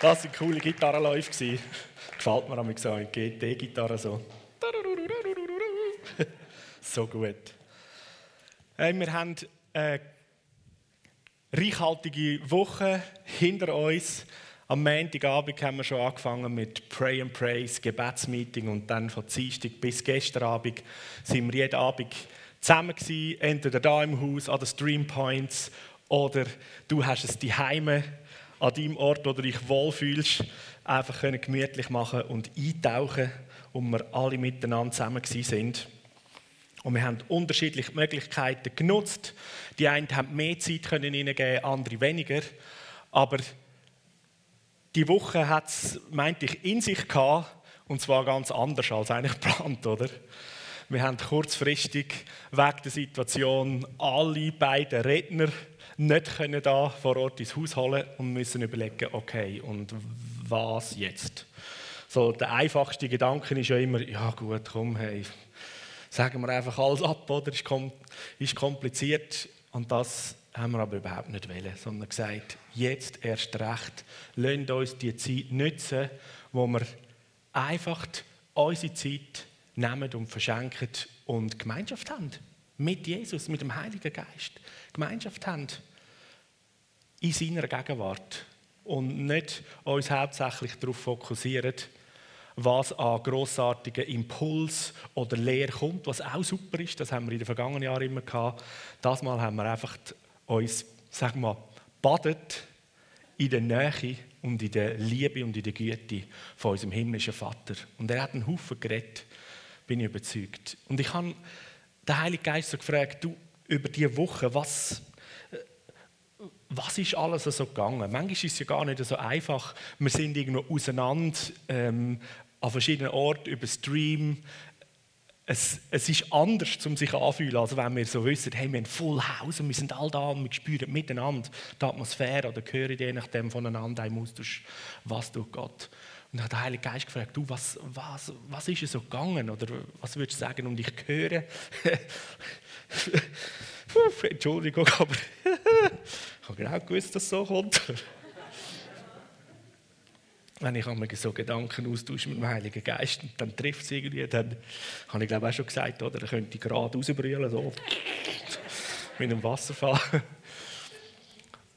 Das waren coole Gitarrenläufe. Gefällt mir am so eine GT-Gitarre so. So gut. Hey, wir haben eine reichhaltige Woche hinter uns. Am Montagabend haben wir schon angefangen mit Pray and Praise, Gebetsmeeting und dann von Dienstag bis gestern Abend sind wir jeden Abend zusammen gewesen, entweder da im Haus an den Stream Points oder du hast es die Heime an deinem Ort, wo du dich wohlfühlst, einfach können gemütlich machen und eintauchen und wir alle miteinander zusammen sind. Und wir haben unterschiedliche Möglichkeiten genutzt. Die einen haben mehr Zeit können geben, andere weniger. Aber die Woche hat es, meinte ich, in sich gehabt, und zwar ganz anders als eigentlich geplant, oder? Wir haben kurzfristig wegen der Situation alle beiden Redner nicht können da vor Ort ins Haus holen und müssen überlegen, okay, und was jetzt? So, der einfachste Gedanke ist ja immer, ja gut, komm, hey, sagen wir einfach alles ab, oder? Ist, ist kompliziert. Und das haben wir aber überhaupt nicht wollen, sondern gesagt, jetzt erst recht, lasst uns die Zeit nutzen, wo wir einfach unsere Zeit nehmen und verschenken und Gemeinschaft haben. Mit Jesus, mit dem Heiligen Geist. Gemeinschaft haben in seiner Gegenwart und nicht uns hauptsächlich darauf fokussieren, was an grossartigen Impuls oder Lehre kommt, was auch super ist. Das haben wir in den vergangenen Jahren immer gehabt. Das Mal haben wir einfach uns, sagen wir, badet in der Nähe und in der Liebe und in der Güte von unserem himmlischen Vater. Und er hat einen Haufen geredet, bin ich überzeugt. Und ich habe den Heiligen Geist so gefragt, du, über diese Woche, was, was ist alles so gegangen? Manchmal ist es ja gar nicht so einfach. Wir sind irgendwo auseinander ähm, an verschiedenen Orten über Stream. Es, es ist anders, um sich anzufühlen, als wenn wir so wissen, hey, wir haben Full House und wir sind all da und wir spüren miteinander die Atmosphäre oder hören je nachdem voneinander im Austausch, was tut Gott. Und hat der Heilige Geist gefragt, du, was, was, was ist so gegangen? Oder was würdest du sagen? Und ich höre, Entschuldigung, aber ich habe genau gewusst, dass es so kommt wenn ich einmal so Gedanken austausche mit dem Heiligen Geist und dann trifft es irgendwie, dann habe ich glaube auch schon gesagt, oder, dann könnte gerade rausbrüllen, so mit einem Wasserfall.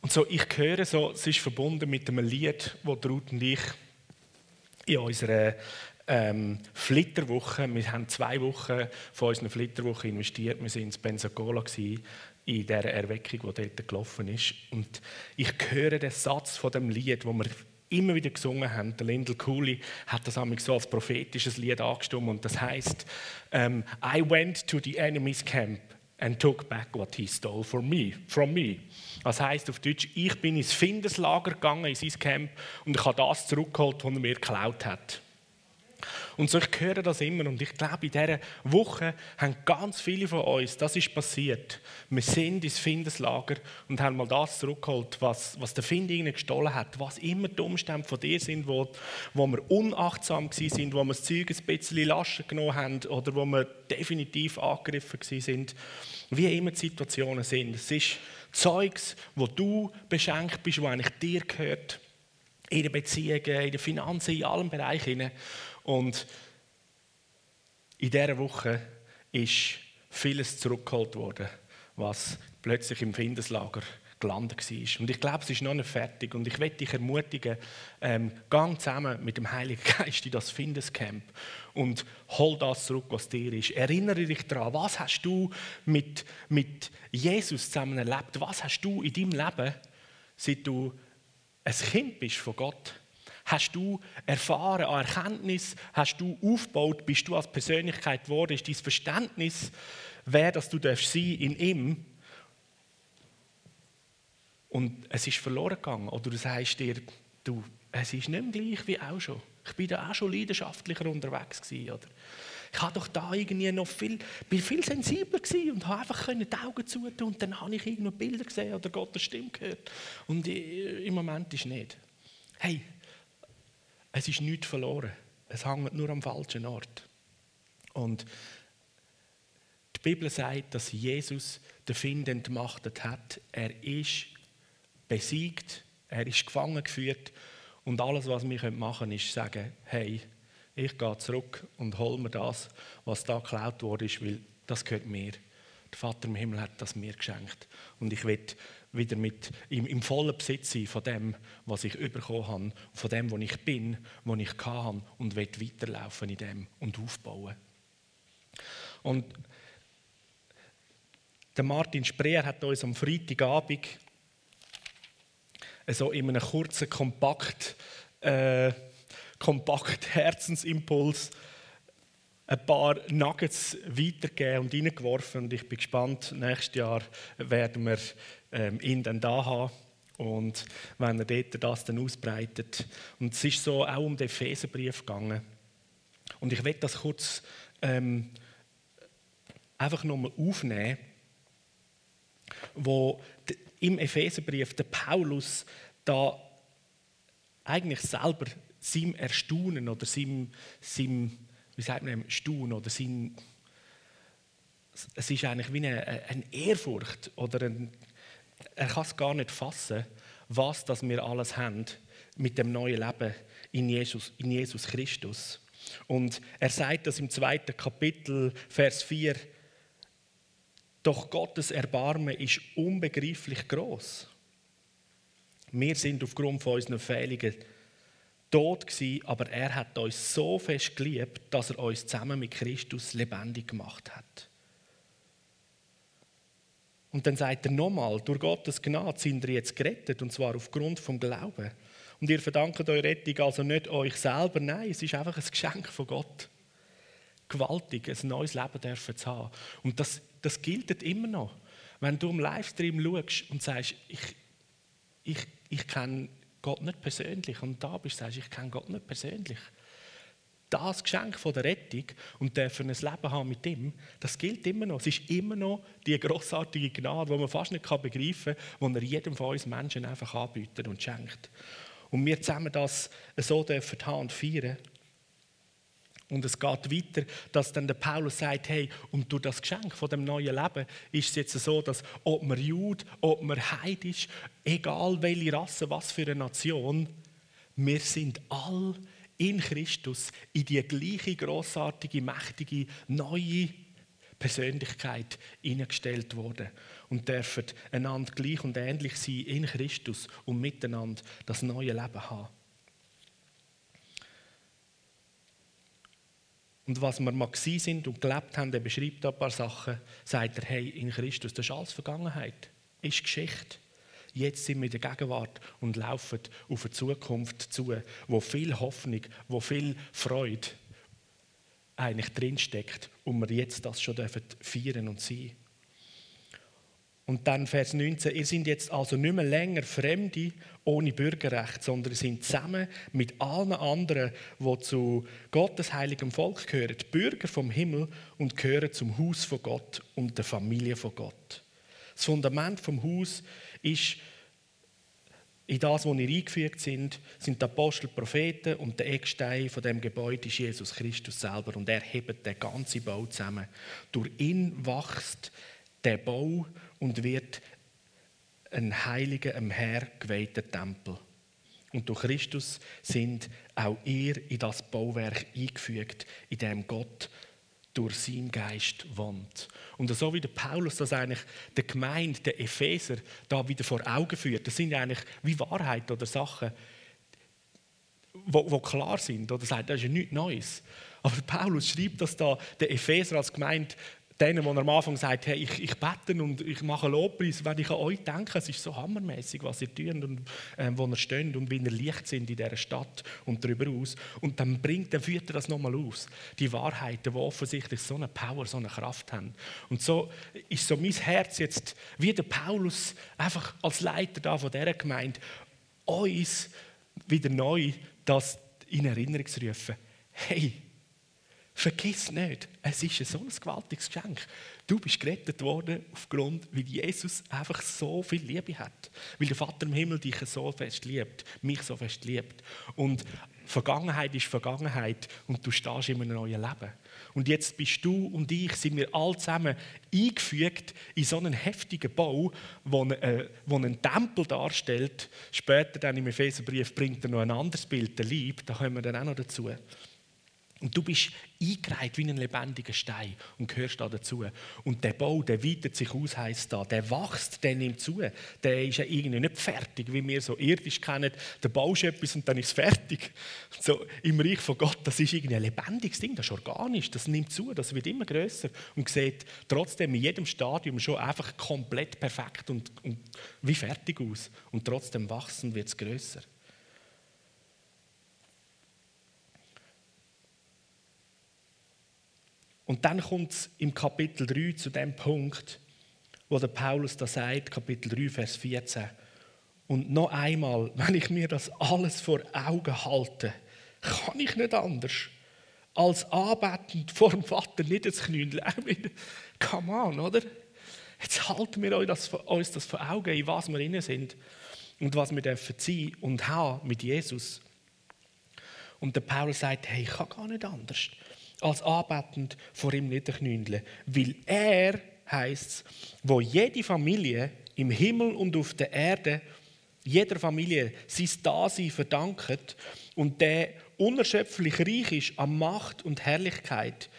Und so, ich höre so, es ist verbunden mit einem Lied, das Ruth und ich in unserer ähm, Flitterwoche, wir haben zwei Wochen von unserer Flitterwoche investiert, wir waren in Pensacola in dieser Erweckung, die dort gelaufen ist. Und ich höre den Satz von dem Lied, wo wir immer wieder gesungen haben. Der Lyndall Cooley hat das so als prophetisches Lied angestimmt und das heißt: um, I went to the enemy's camp and took back what he stole from me. From me. Das heißt auf Deutsch: Ich bin ins Findeslager gegangen, in sein Camp und ich habe das zurückgeholt, was er mir geklaut hat. Und so, ich höre das immer und ich glaube, in dieser Woche haben ganz viele von uns, das ist passiert. Wir sind ins Findeslager und haben mal das zurückgeholt, was, was der Find ihnen gestohlen hat. Was immer die Umstände von dir sind, wo, wo wir unachtsam sind, wo wir das Zeug ein bisschen laschen genommen haben oder wo wir definitiv angegriffen sind. Wie immer die Situationen sind. Es ist Zeugs, wo du beschenkt bist, wo eigentlich dir gehört. In den Beziehungen, in den Finanzen, in allen Bereichen. Und in dieser Woche ist vieles zurückgeholt worden, was plötzlich im Findeslager gelandet war. Und ich glaube, es ist noch nicht fertig. Und ich möchte dich ermutigen, ähm, gang zusammen mit dem Heiligen Geist in das Findescamp und hol das zurück, was dir ist. Erinnere dich daran, was hast du mit, mit Jesus zusammen erlebt? Was hast du in deinem Leben, seit du ein Kind bist von Gott, Hast du erfahren an Erkenntnis? Hast du aufgebaut? Bist du als Persönlichkeit geworden? Ist dein Verständnis, wer dass du darfst sein in ihm? Und es ist verloren gegangen. Oder du sagst dir, du, es ist nicht mehr gleich wie auch schon. Ich bin da auch schon leidenschaftlicher unterwegs gewesen, oder? Ich habe doch da irgendwie noch viel, bin viel sensibler gewesen und habe einfach die Augen zutun und dann habe ich irgendwo Bilder gesehen oder Gottes Stimme gehört. Und im Moment ist es nicht. Hey, es ist nichts verloren. Es hängt nur am falschen Ort. Und die Bibel sagt, dass Jesus den Find entmachtet hat. Er ist besiegt, er ist gefangen geführt Und alles, was wir machen können, ist sagen, hey, ich gehe zurück und hole mir das, was da geklaut wurde, weil das gehört mir. Der Vater im Himmel hat das mir geschenkt. Und ich will wieder mit, im, im vollen Besitz sein von dem, was ich bekommen habe, von dem, wo ich bin, wo ich kann und will weiterlaufen in dem und aufbauen. Und der Martin Spreer hat uns am Freitagabend so in einem kurzen, kompakt, äh, kompakt Herzensimpuls ein paar Nuggets weitergegeben und reingeworfen. Und ich bin gespannt, nächstes Jahr werden wir ähm, ihn dann da haben. Und wenn er dort das dann ausbreitet. Und es ist so auch um den Epheserbrief gegangen. Und ich werde das kurz ähm, einfach nochmal aufnehmen, wo im Epheserbrief der Paulus da eigentlich selber seinem Erstaunen oder seinem, seinem wie sagt man, Staunen oder sein, es ist eigentlich wie eine, eine Ehrfurcht oder ein, er kann es gar nicht fassen, was das wir alles haben mit dem neuen Leben in Jesus, in Jesus Christus. Und er sagt das im zweiten Kapitel, Vers 4, doch Gottes Erbarmen ist unbegreiflich groß. Wir sind aufgrund von unseren Fehlungen tot gewesen, aber er hat uns so fest geliebt, dass er uns zusammen mit Christus lebendig gemacht hat. Und dann sagt er nochmal, durch Gottes Gnade sind ihr jetzt gerettet, und zwar aufgrund vom Glauben. Und ihr verdankt eure Rettung also nicht euch selber, nein, es ist einfach ein Geschenk von Gott. Gewaltig, ein neues Leben dürfen zu haben. Und das, das gilt immer noch. Wenn du im Livestream schaust und sagst, ich, ich, ich kenne Gott nicht persönlich und da bist du sagst, ich kenne Gott nicht persönlich. Das Geschenk von der Rettung und dürfen ein Leben haben mit ihm, das gilt immer noch. Es ist immer noch die großartige Gnade, die man fast nicht begreifen kann, die er jedem von uns Menschen einfach anbietet und schenkt. Und wir zusammen das so dürfen haben und feiern. Und es geht weiter, dass dann der Paulus sagt, hey, und durch das Geschenk von dem neuen Leben ist es jetzt so, dass ob man Jude, ob man Heid ist, egal welche Rasse, was für eine Nation, wir sind all in Christus in die gleiche großartige, mächtige, neue Persönlichkeit hineingestellt worden und dürfen einander gleich und ähnlich sein in Christus und miteinander das neue Leben haben. Und was wir mal sind und gelebt haben, er beschreibt ein paar Sachen, sagt er, hey, in Christus, das ist alles Vergangenheit, ist Geschichte. Jetzt sind wir in der Gegenwart und laufen auf eine Zukunft zu, wo viel Hoffnung, wo viel Freude eigentlich drinsteckt und wir jetzt das schon feiern und sein und dann Vers 19, ihr seid jetzt also nicht mehr länger Fremde ohne Bürgerrecht, sondern ihr seid zusammen mit allen anderen, die zu Gottes heiligem Volk gehören, Bürger vom Himmel und gehören zum Haus von Gott und der Familie von Gott. Das Fundament vom Haus ist in das, wo ihr eingefügt sind, sind die Apostel, die Propheten und der Eckstein von dem Gebäude ist Jesus Christus selber und er hebt den ganzen Bau zusammen. Durch ihn wächst der Bau und wird ein heiliger, im Herr geweihter Tempel. Und durch Christus sind auch ihr in das Bauwerk eingefügt, in dem Gott durch seinen Geist wohnt. Und so wie der Paulus das eigentlich der Gemeinde, der Epheser, da wieder vor Augen führt, das sind eigentlich wie Wahrheiten oder Sachen, wo, wo klar sind. Oder sagt, das ist ja nichts Neues. Aber Paulus schreibt das da der Epheser als Gemeinde denen, die am Anfang sagt, hey, ich, ich bete und ich mache Lobpreis, wenn ich an euch denke, es ist so hammermäßig, was ihr tut und äh, wo ihr steht und wie ihr Licht sind in dieser Stadt und darüber aus. Und dann bringt, dann führt er das nochmal aus. Die Wahrheiten, die offensichtlich so eine Power, so eine Kraft haben. Und so ist so mein Herz jetzt, wie der Paulus, einfach als Leiter da von dieser Gemeinde, uns wieder neu das in Erinnerung zu rufen. Hey, Vergiss nicht, es ist so ein gewaltiges Geschenk. Du bist gerettet worden aufgrund, weil Jesus einfach so viel Liebe hat. Weil der Vater im Himmel dich so fest liebt, mich so fest liebt. Und Vergangenheit ist Vergangenheit und du stehst in einem neuen Leben. Und jetzt bist du und ich, sind wir alle zusammen eingefügt in so einen heftigen Bau, der äh, einen Tempel darstellt. Später dann im Epheserbrief bringt er noch ein anderes Bild, der Lieb, da kommen wir dann auch noch dazu. Und du bist eingereiht wie ein lebendiger Stein und gehörst da dazu. Und der Bau, der weitet sich aus, heisst da. Der wächst, der nimmt zu. Der ist ja irgendwie nicht fertig, wie wir so irdisch kennen. Der baust etwas und dann ist es fertig. So, Im Reich von Gott, das ist irgendwie ein lebendiges Ding, das ist organisch, das nimmt zu, das wird immer größer und sieht trotzdem in jedem Stadium schon einfach komplett perfekt und, und wie fertig aus. Und trotzdem wachsen wird es größer. Und dann kommt es im Kapitel 3 zu dem Punkt, wo der Paulus da sagt, Kapitel 3, Vers 14. Und noch einmal, wenn ich mir das alles vor Augen halte, kann ich nicht anders, als anbetend vor dem Vater nicht ins Knündel. Come on, oder? Jetzt halten wir uns das, vor Augen, in was wir drin sind und was wir dürfen sein und haben mit Jesus. Und der Paulus sagt, hey, ich kann gar nicht anders als anbetend vor ihm niederknündeln. Weil er, heißt es, wo jede Familie im Himmel und auf der Erde, jeder Familie sein Dasein verdankt und der unerschöpflich reich ist an Macht und Herrlichkeit,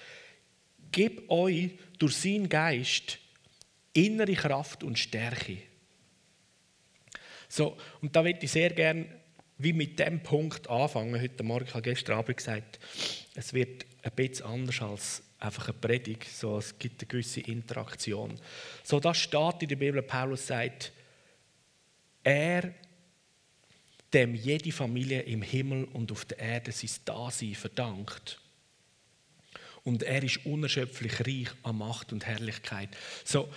gib euch durch seinen Geist innere Kraft und Stärke. So, und da würde ich sehr gerne wie mit dem Punkt anfangen. Heute Morgen, ich habe gestern Abend gesagt, es wird ein bisschen anders als einfach eine Predigt. So, es gibt eine gewisse Interaktion. So, das steht in der Bibel. Paulus sagt, er, dem jede Familie im Himmel und auf der Erde sein Dasein verdankt. Und er ist unerschöpflich reich an Macht und Herrlichkeit. So,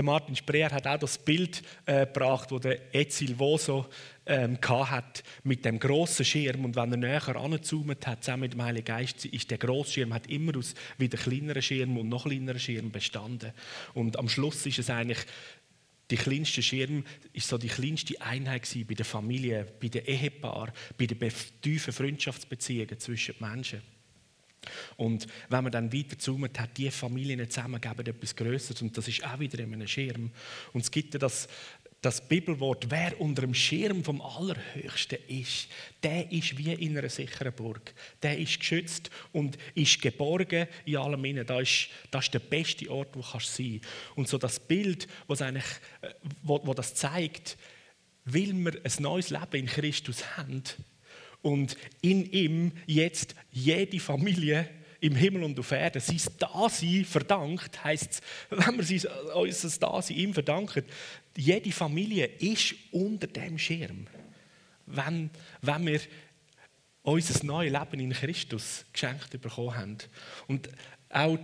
der Martin Spreer hat auch das Bild äh, gebracht, das der Ezil Voso ähm, hat mit dem großen Schirm. Und wenn er näher angezoomt hat, zusammen mit dem Heiligen Geist, ist der große Schirm hat immer aus wieder kleineren Schirm und noch kleineren Schirm bestanden. Und am Schluss ist es eigentlich die kleinste Schirm ist so die kleinste Einheit bei der Familie, bei den Ehepaaren, bei den tiefen Freundschaftsbeziehungen zwischen den Menschen. Und wenn man dann weiter zoomt, hat die Familien zusammen etwas Größeres und das ist auch wieder in einem Schirm. Und es gibt ja das, das Bibelwort, wer unter dem Schirm vom Allerhöchsten ist, der ist wie in einer sicheren Burg. Der ist geschützt und ist geborgen in allem innen. Das ist, das ist der beste Ort, wo du sein kannst. Und so das Bild, was eigentlich, äh, wo, wo das zeigt, will wir ein neues Leben in Christus haben, und in ihm jetzt jede Familie im Himmel und auf Erden sein Dasein verdankt, heisst es, wenn wir unser Dasein ihm verdanken, jede Familie ist unter dem Schirm. Wenn, wenn wir unser neues Leben in Christus geschenkt bekommen haben. Und auch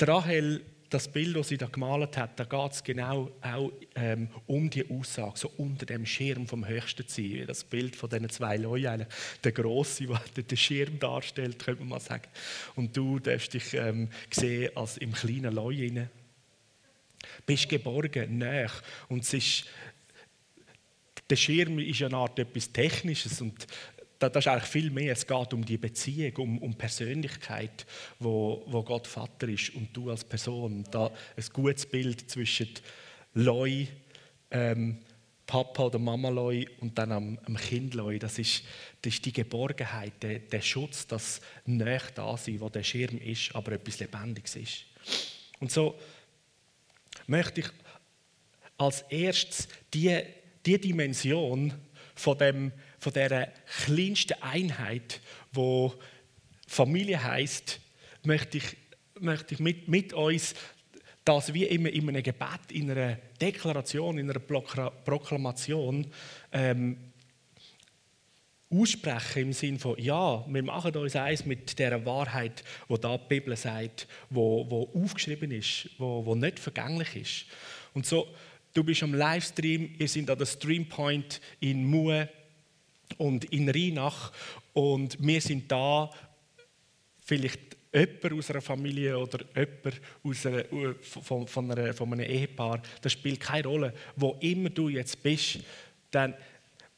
Rahel das Bild, das sie da gemalt hat, da geht es genau auch ähm, um die Aussage, so unter dem Schirm vom Höchsten zu sein. Das Bild von diesen zwei Leuten, der Grosse, der den Schirm darstellt, könnte man mal sagen. Und du darfst dich ähm, sehen als im kleinen Leu rein. Bist geborgen, näher. Und es ist, der Schirm ist eine Art etwas Technisches und das ist eigentlich viel mehr. Es geht um die Beziehung, um, um Persönlichkeit, wo, wo Gott Vater ist und du als Person. Da ein gutes Bild zwischen Loi, ähm, Papa oder Mama Loi und dann am, am Kind Loi. Das ist, das ist die Geborgenheit, der, der Schutz, das nicht da sein, wo der Schirm ist, aber etwas Lebendiges ist. Und so möchte ich als erstes die, die Dimension von dem von der kleinsten Einheit, wo Familie heißt, möchte ich, möchte ich mit, mit uns das wie immer in einem Gebet, in einer Deklaration, in einer Proklamation ähm, aussprechen im Sinne von, ja, wir machen uns eins mit der Wahrheit, wo da die Bibel sagt, wo, wo aufgeschrieben ist, wo, wo nicht vergänglich ist. Und so, du bist am Livestream, ihr seid an der Streampoint in Mue, und in Rheinach. Und wir sind da, vielleicht jemand aus einer Familie oder jemand aus einer, von, von, einer, von einem Ehepaar, das spielt keine Rolle. Wo immer du jetzt bist, dann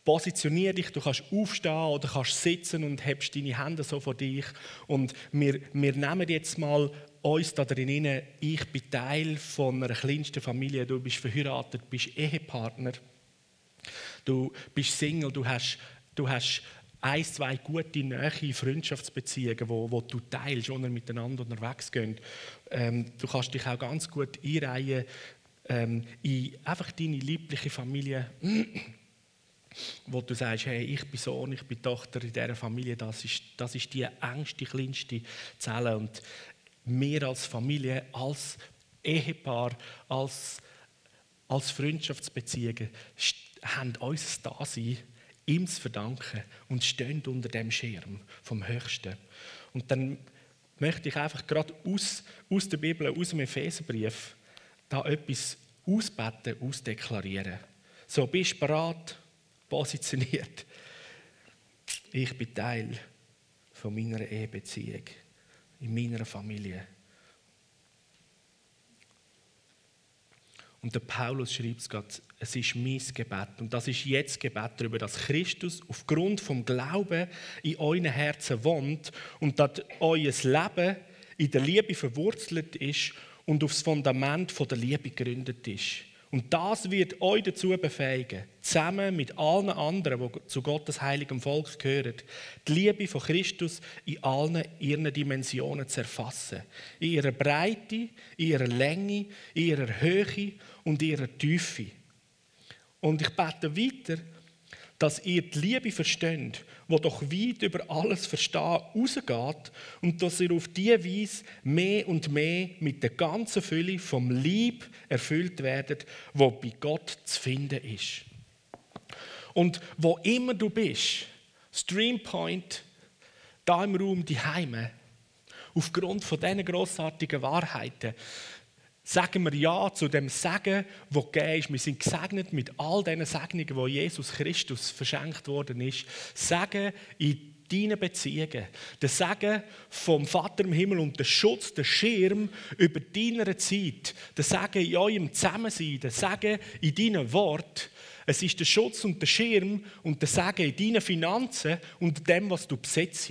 positionier dich, du kannst aufstehen oder kannst sitzen und hebst deine Hände so vor dich. Und wir, wir nehmen jetzt mal uns da drin ich bin Teil von einer kleinsten Familie, du bist verheiratet, bist Ehepartner, du bist Single, du hast, du hast ein, zwei gute, nahe Freundschaftsbeziehungen, wo, wo du teilst, und miteinander unterwegs gehen. Ähm, du kannst dich auch ganz gut einreihen ähm, in einfach deine liebliche Familie wo du sagst, hey, ich bin Sohn, ich bin Tochter in dieser Familie, das ist, das ist die engste, kleinste Zelle. Und wir als Familie, als Ehepaar, als, als Freundschaftsbeziehungen haben unser Dasein ihm zu verdanken und stehen unter dem Schirm vom Höchsten. Und dann möchte ich einfach gerade aus, aus der Bibel, aus dem Epheserbrief, da etwas ausbeten, ausdeklarieren. So, bist du bereit? positioniert. Ich bin Teil von meiner Ehebeziehung, in meiner Familie. Und der Paulus schreibt es gerade, es ist mein Gebet. Und das ist jetzt Gebet darüber, dass Christus aufgrund vom Glauben in euren Herzen wohnt und dass euer Leben in der Liebe verwurzelt ist und aufs Fundament der Liebe gegründet ist. Und das wird euch dazu befähigen, zusammen mit allen anderen, die zu Gottes heiligem Volk gehören, die Liebe von Christus in allen ihren Dimensionen zu erfassen. In ihrer Breite, in ihrer Länge, in ihrer Höhe und in ihrer Tiefe. Und ich bete weiter, dass ihr die Liebe versteht, wo doch weit über alles Verstehen rausgeht und dass ihr auf diese Weise mehr und mehr mit der ganzen Fülle vom Lieb erfüllt werdet, wo bei Gott zu finden ist. Und wo immer du bist, Streampoint, da im Raum, die Heime, aufgrund von diesen grossartigen Wahrheiten, sagen wir Ja zu dem Segen, wo gegeben ist. Wir sind gesegnet mit all diesen Segnungen, wo Jesus Christus verschenkt worden ist. Segen in deinen Beziehungen. Der Segen vom Vater im Himmel und der Schutz, der Schirm über deiner Zeit. Der Segen in eurem Zusammensein. Der Segen in deinen Wort. Es ist der Schutz und der Schirm und der Segen in deinen Finanzen und dem, was du besitzt.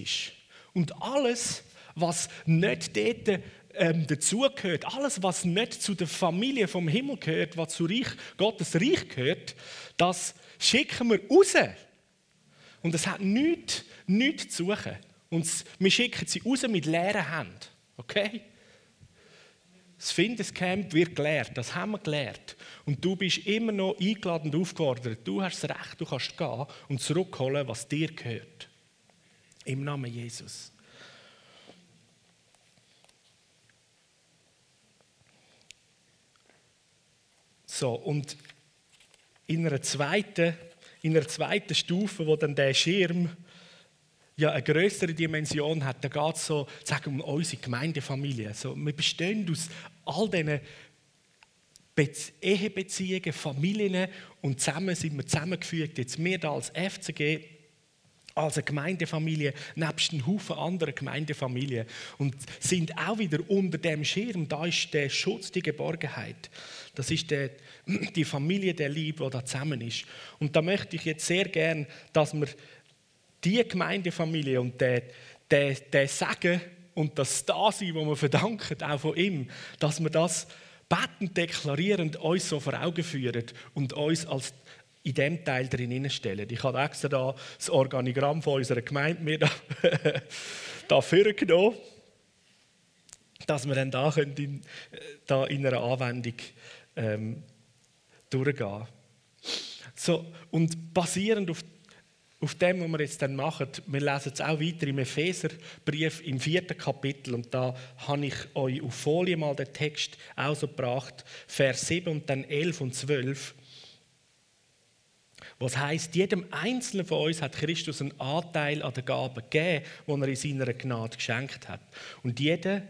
Und alles, was nicht dort ähm, dazugehört, alles, was nicht zu der Familie vom Himmel gehört, was zu Reich, Gottes Reich gehört, das schicken wir raus. Und es hat nichts, nichts zu suchen. Und wir schicken sie raus mit leeren Händen. Okay? Das Findescamp wird gelehrt, das haben wir gelehrt. Und du bist immer noch eingeladen und aufgefordert. Du hast das Recht, du kannst gehen und zurückholen, was dir gehört. Im Namen Jesus. So, und in einer zweiten, in einer zweiten Stufe, wo dann der Schirm ja eine größere Dimension hat, da geht es so, sagen um unsere Gemeindefamilie. So, wir bestehen aus all diesen Ehebeziehungen, Familien und zusammen sind wir zusammengefügt. Jetzt wir da als FCG als eine Gemeindefamilie, nebst einem Haufen anderer Gemeindefamilien. Und sind auch wieder unter dem Schirm. Da ist der Schutz, die Geborgenheit. Das ist der, die Familie der Liebe, die da zusammen ist. Und da möchte ich jetzt sehr gern, dass wir die Gemeindefamilie und der, der, der Segen und das Dasein, das wir verdanken, auch von ihm, dass wir das betend deklarierend uns so vor Augen führen und uns als in dem Teil drin stellen. Ich habe extra da das Organigramm von unserer Gemeinde mir da, da vorgenommen, dass wir dann da, können in, da in einer Anwendung ähm, durchgehen so, Und basierend auf, auf dem, was wir jetzt dann machen, wir lesen es auch weiter im Epheserbrief im vierten Kapitel und da habe ich euch auf Folie mal den Text auch so gebracht, Vers 7 und dann 11 und 12. Was heißt, jedem Einzelnen von uns hat Christus einen Anteil an der Gabe gegeben, die er in seiner Gnade geschenkt hat. Und jeder,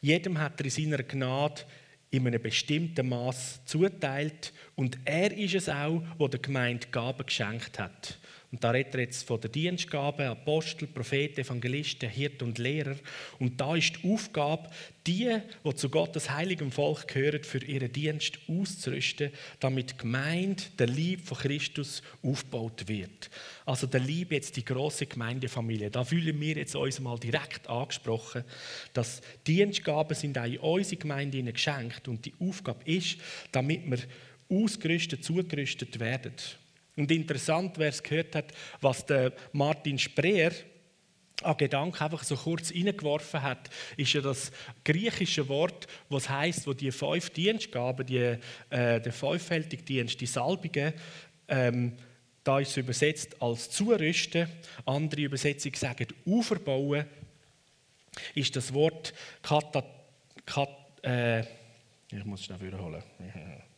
jedem hat er in seiner Gnade in einem bestimmten Maß zuteilt und er ist es auch, der der Gemeinde Gaben geschenkt hat. Und da redet er jetzt von der Dienstgabe, Apostel, Propheten, Evangelisten, Hirten und Lehrer. Und da ist die Aufgabe, die, die zu Gottes heiligem Volk gehören, für ihren Dienst auszurüsten, damit die Gemeinde, der Lieb von Christus, aufgebaut wird. Also der Lieb jetzt die große Gemeindefamilie. Da fühlen wir jetzt uns mal direkt angesprochen, dass Dienstgaben sind auch in unsere Gemeinde geschenkt und die Aufgabe ist, damit wir ausgerüstet, zugerüstet werden. Und interessant, wer es gehört hat, was der Martin Spreer an Gedanken einfach so kurz reingeworfen hat, ist ja das griechische Wort, was heißt, wo die fünf Dienstgaben, die, äh, der fünffältige Dienst, die Salbungen, ähm, da ist es übersetzt als Zurüsten. Andere Übersetzungen sagen Aufbauen. Ist das Wort Kata, Kat, äh, ich muss schnell wiederholen.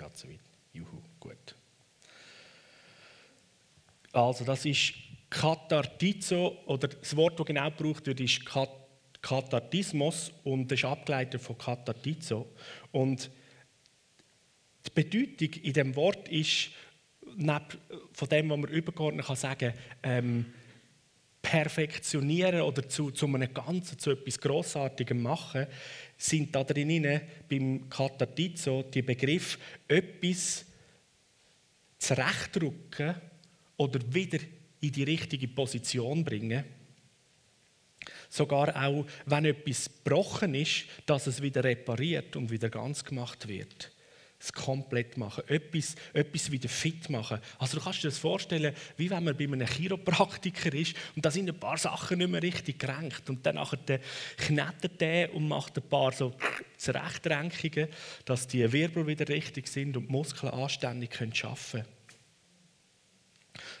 geht so weit. Juhu, gut. Also das ist Kathartizo, oder das Wort, das genau gebraucht wird, ist Kathartismus und das ist abgeleitet von Kathartizo. Und die Bedeutung in dem Wort ist, von dem, was man übergeordnet kann sagen, ähm, perfektionieren oder zu, zu einem Ganzen, zu etwas Grossartigem machen, sind da drin beim Katatizo die Begriff etwas zurechtdrücken oder wieder in die richtige Position bringen. Sogar auch, wenn etwas gebrochen ist, dass es wieder repariert und wieder ganz gemacht wird es komplett machen, etwas, etwas wieder fit machen. Also du kannst dir das vorstellen, wie wenn man bei einem Chiropraktiker ist und da sind ein paar Sachen nicht mehr richtig gerenkt und dann knetet der und macht ein paar so Zurechtrenkungen, dass die Wirbel wieder richtig sind und die Muskeln anständig arbeiten können.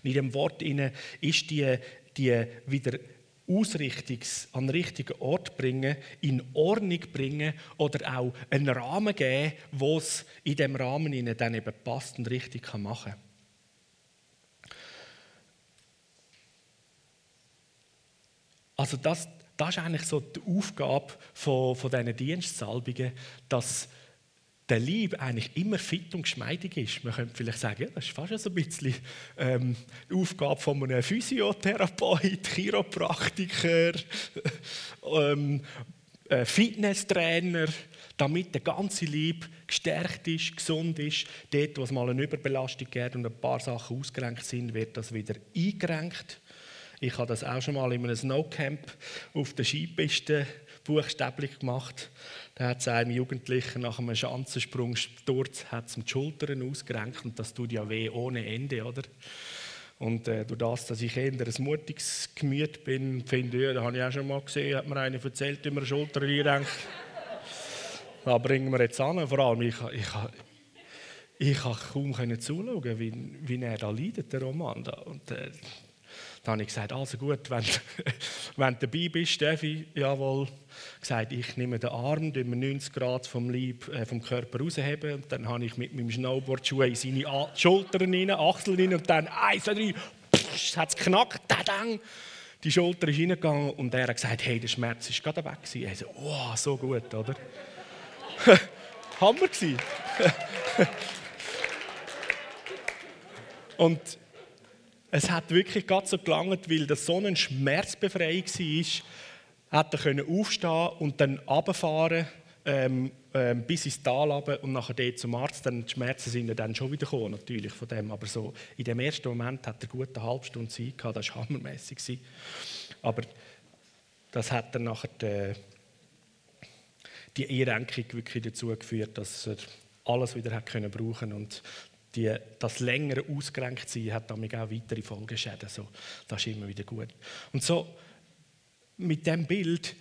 In dem Wort ist die, die wieder Ausrichtungs an den richtigen Ort bringen, in Ordnung bringen oder auch einen Rahmen geben, wo es in dem Rahmen ihnen dann eben passt und richtig machen kann. Also das, das ist eigentlich so die Aufgabe von, von diesen Dienstsalbungen, dass der Lieb eigentlich immer fit und geschmeidig ist. Man könnte vielleicht sagen, ja, das ist fast so ein bisschen ähm, Aufgabe von einem Physiotherapeut, Chiropraktiker, ähm, äh, Fitnesstrainer, damit der ganze Lieb gestärkt ist, gesund ist. Dort, wo es mal eine Überbelastung gibt und ein paar Sachen ausgerenkt sind, wird das wieder eingerenkt. Ich habe das auch schon mal in einem Snowcamp auf der Skipiste buchstäblich gemacht. Da hat es einem Jugendlichen nach einem Schanzensprung Sturz hat die Schultern ausgerenkt und das tut ja weh ohne Ende, oder? Und äh, durch das, dass ich eher ein mutiges Gemüt bin, finde ich, da habe ich auch schon mal gesehen, hat mir einer erzählt, wie man Schulter einrenkt. da bringen wir jetzt an. Vor allem, ich, ich, ich, ich kaum zuschauen, wie, wie er da leidet, der Roman. Da. Und, äh, dann habe ich gesagt, also gut, wenn, wenn du dabei bist, Steffi, jawohl, gesagt, ich nehme den Arm, den 90 Grad vom, Leib, äh, vom Körper rausheben und dann habe ich mit meinem Snowboardschuh in seine A Schultern rein, Achseln rein und dann eins, zwei, drei, hat es geknackt, dadang, die Schulter ist reingegangen und er hat gesagt, hey, der Schmerz ist gerade weg gewesen. Er so, oh, so gut, oder? Hammer gewesen. und es hat wirklich gerade so gelangt, weil das so ein Schmerzbefreiung war, hat er können aufstehen und dann runterfahren ähm, ähm, bis ins Tal runter und nachher dort zum Arzt. Dann die Schmerzen sind dann schon wieder gekommen, natürlich von dem. Aber so in dem ersten Moment hat er gut eine halbe Stunde Zeit gehabt, das war hammermässig. Aber das hat dann nachher die, die Einrenkung wirklich dazu geführt, dass er alles wieder hat können brauchen und die, das längere ausgerenkt sein hat damit auch weitere Folgeschäden. So, das ist immer wieder gut. Und so mit dem Bild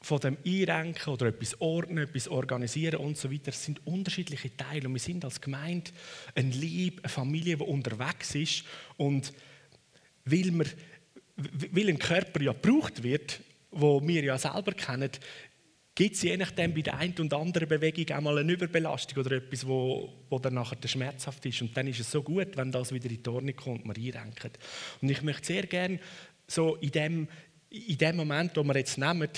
von dem Einrenken oder etwas ordnen, etwas organisieren und so weiter, sind unterschiedliche Teile. Und wir sind als Gemeinde ein Lieb, eine Familie, die unterwegs ist. Und weil, wir, weil ein Körper ja gebraucht wird, wo wir ja selber kennen, gibt es je nachdem bei der einen und anderen Bewegung auch mal eine Überbelastung oder etwas, wo, wo dann nachher schmerzhaft ist. Und dann ist es so gut, wenn das wieder in die Ordnung kommt, man einrenkt. Und ich möchte sehr gerne so in dem, in dem Moment, wo wir jetzt nehmen,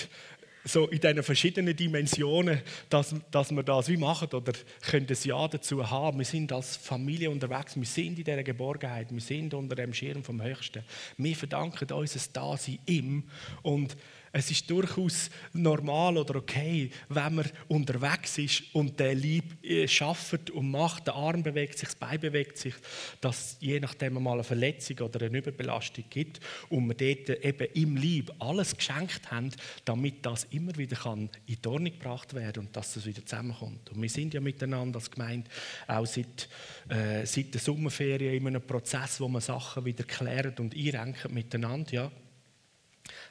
so in diesen verschiedenen Dimensionen, dass, dass wir das wie machen oder können ein Ja dazu haben. Wir sind als Familie unterwegs, wir sind in dieser Geborgenheit, wir sind unter dem Schirm vom Höchsten. Wir verdanken unser Dasein ihm und es ist durchaus normal oder okay, wenn man unterwegs ist und der Lieb äh, schafft und macht, der Arm bewegt sich, das Bein bewegt sich, dass je nachdem mal eine Verletzung oder eine Überbelastung gibt und wir dort eben im Lieb alles geschenkt haben, damit das immer wieder kann in die Ordnung gebracht werden und dass es wieder zusammenkommt. Und wir sind ja miteinander als Gemeinde auch seit, äh, seit der Sommerferien in einem Prozess, wo man Sachen wieder klären und einrenken miteinander. Ja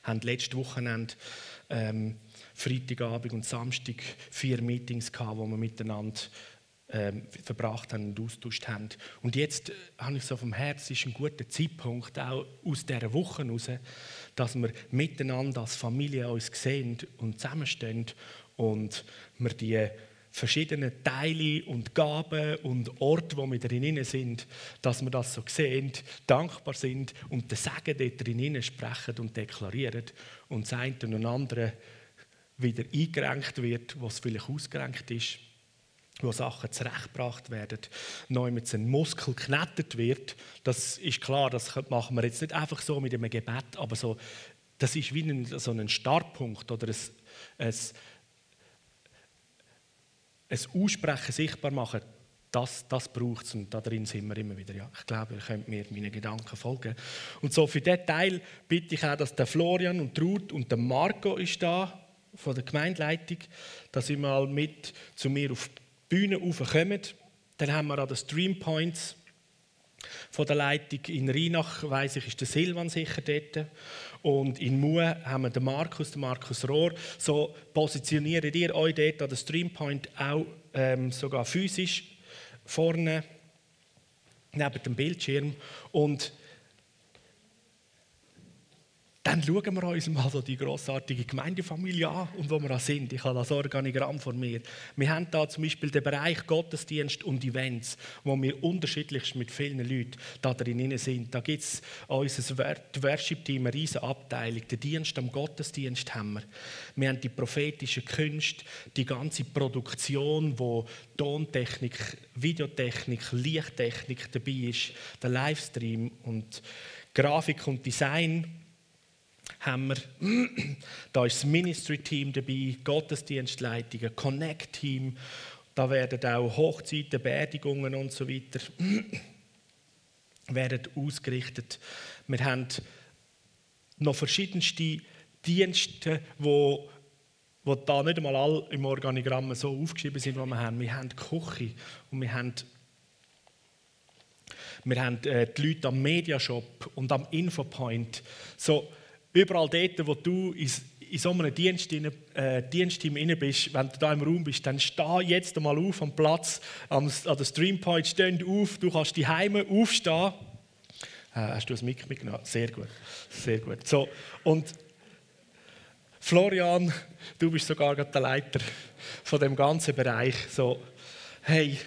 haben letzte Wochenende ähm, Freitagabend und Samstag vier Meetings gehabt, wo wir miteinander ähm, verbracht haben und austauscht haben. Und jetzt äh, habe ich so vom Herzen, ist ein guter Zeitpunkt, auch aus dieser Woche heraus, dass wir miteinander als Familie uns sehen und zusammenstehen und wir die verschiedenen Teile und Gaben und Orte, wo wir drin sind, dass wir das so sehen, dankbar sind und den Segen dort drin sprechen und deklarieren und das eine und andere wieder eingerenkt wird, was vielleicht ausgerenkt ist, wo Sachen zurechtgebracht werden, neu mit einem Muskel geknetet wird. Das ist klar, das machen wir jetzt nicht einfach so mit einem Gebet, aber so, das ist wie ein, so ein Startpunkt oder ein, ein ein Aussprechen sichtbar machen, das, das braucht es und darin sind wir immer wieder. Ja, ich glaube, ihr könnt mir meine Gedanken folgen. Und so für diesen Teil bitte ich auch, dass der Florian und Ruth und der Marco ist da von der Gemeindeleitung, dass sie mal mit zu mir auf die Bühne raufkommen. Dann haben wir auch das Stream Points von der Leitung in Rheinach, weiß ich, ist der Silvan sicher dort. Und in Mue haben wir den Markus, den Markus Rohr. So positioniert ihr euch dort an der Streampoint auch ähm, sogar physisch vorne neben dem Bildschirm. Und dann schauen wir uns mal so die grossartige Gemeindefamilie an und wo wir auch sind. Ich habe das Organigramm vor mir. Wir haben da zum Beispiel den Bereich Gottesdienst und Events, wo wir unterschiedlich mit vielen Leuten da drin sind. Da gibt es unser Worship-Team, eine riesige Abteilung. Den Dienst am Gottesdienst haben wir. Wir haben die prophetische Künste, die ganze Produktion, wo Tontechnik, Videotechnik, Lichttechnik dabei ist, der Livestream und Grafik und Design haben wir, da ist das Ministry-Team dabei, Gottesdienstleitungen, Connect-Team, da werden auch Hochzeiten, Beerdigungen und so weiter werden ausgerichtet. Wir haben noch verschiedenste Dienste, wo wo da nicht einmal alle im Organigramm so aufgeschrieben sind, was wir haben. Wir haben die Küche und wir haben, wir haben äh, die Leute am Mediashop und am Infopoint. So, Überall dort, wo du in, so einem Dienst, äh, Dienstteam inne bist, wenn du da im Raum bist, dann steh jetzt einmal auf am Platz, am, an der Streampoint, steh auf, du kannst die Heime aufstehen. Äh, hast du das Mic mitgenommen? Sehr gut, sehr gut. So, und Florian, du bist sogar der Leiter von dem ganzen Bereich. So, hey,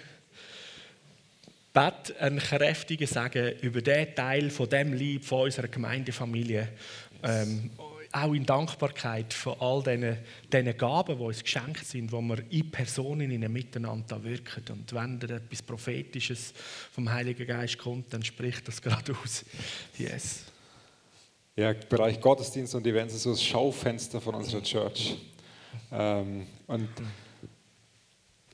bet einen kräftigen Sagen über den Teil von dem Lieb von unserer Gemeindefamilie, ähm, auch in Dankbarkeit für all diesen, diesen Gaben, die uns geschenkt sind, wo wir in Personen in Miteinander wirken. Und wenn da etwas Prophetisches vom Heiligen Geist kommt, dann spricht das gerade aus. Yes. Ja, Bereich Gottesdienst und Events ist so das Schaufenster von unserer Church. Ähm, und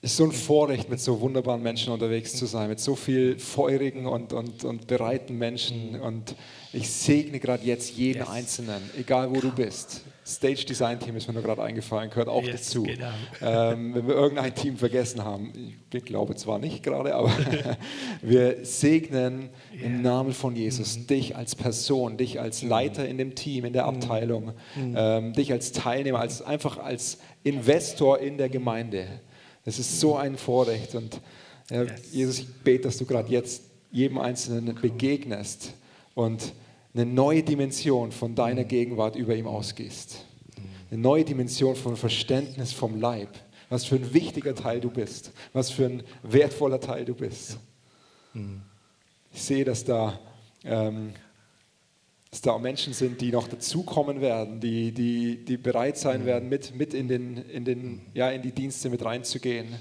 ist so ein Vorrecht, mit so wunderbaren Menschen unterwegs zu sein, mit so viel feurigen und, und, und bereiten Menschen. Und ich segne gerade jetzt jeden yes. Einzelnen, egal wo du bist. Stage Design Team ist mir nur gerade eingefallen, gehört auch yes, dazu. Genau. Ähm, wenn wir irgendein Team vergessen haben, ich glaube zwar nicht gerade, aber wir segnen yeah. im Namen von Jesus mhm. dich als Person, dich als mhm. Leiter in dem Team, in der mhm. Abteilung, mhm. ähm, dich als Teilnehmer, als, einfach als Investor in der Gemeinde. Es ist so ein Vorrecht und ja, yes. Jesus, ich bete, dass du gerade jetzt jedem Einzelnen begegnest und eine neue Dimension von deiner mm. Gegenwart über ihm ausgehst. Eine neue Dimension von Verständnis vom Leib. Was für ein wichtiger Teil du bist. Was für ein wertvoller Teil du bist. Mm. Ich sehe, dass da ähm, dass da Menschen sind, die noch dazukommen werden, die, die, die bereit sein werden, mit, mit in, den, in, den, ja, in die Dienste mit reinzugehen.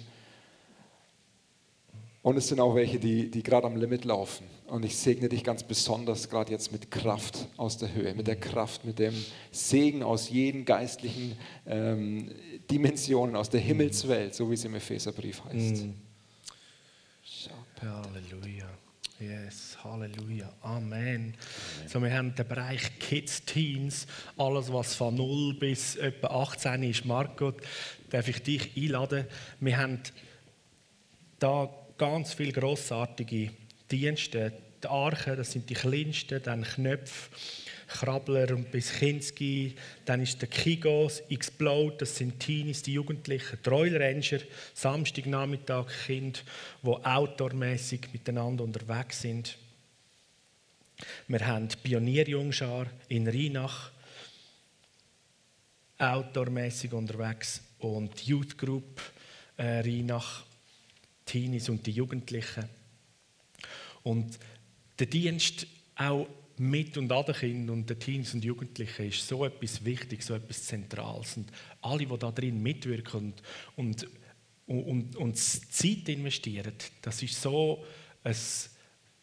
Und es sind auch welche, die, die gerade am Limit laufen. Und ich segne dich ganz besonders gerade jetzt mit Kraft aus der Höhe, mit der Kraft, mit dem Segen aus jeden geistlichen ähm, Dimensionen, aus der Himmelswelt, so wie es im Epheserbrief heißt. Mm. Halleluja. Yes, Halleluja. Amen. So, wir haben den Bereich Kids, Teens, alles was von 0 bis etwa 18 ist. Marco, darf ich dich einladen? Wir haben da ganz viele grossartige Dienste. Die Arche, das sind die kleinsten, dann Knöpfe, Krabbler und bis Kinski, dann ist der Kigos, Explode, das sind Teenies, die Jugendlichen, die Ranger, Samstagnachmittag Kinder, die outdoormäßig miteinander unterwegs sind. Wir haben Pionierjungschar in Rheinach, outdoormäßig unterwegs und Youth Group äh, Rheinach, Teenies und die Jugendlichen. Und der Dienst auch mit und an den Kindern und den Teens und Jugendlichen ist so etwas Wichtiges, so etwas Zentrales. Und alle, die da drin mitwirken und, und, und, und Zeit investieren, das ist so ein,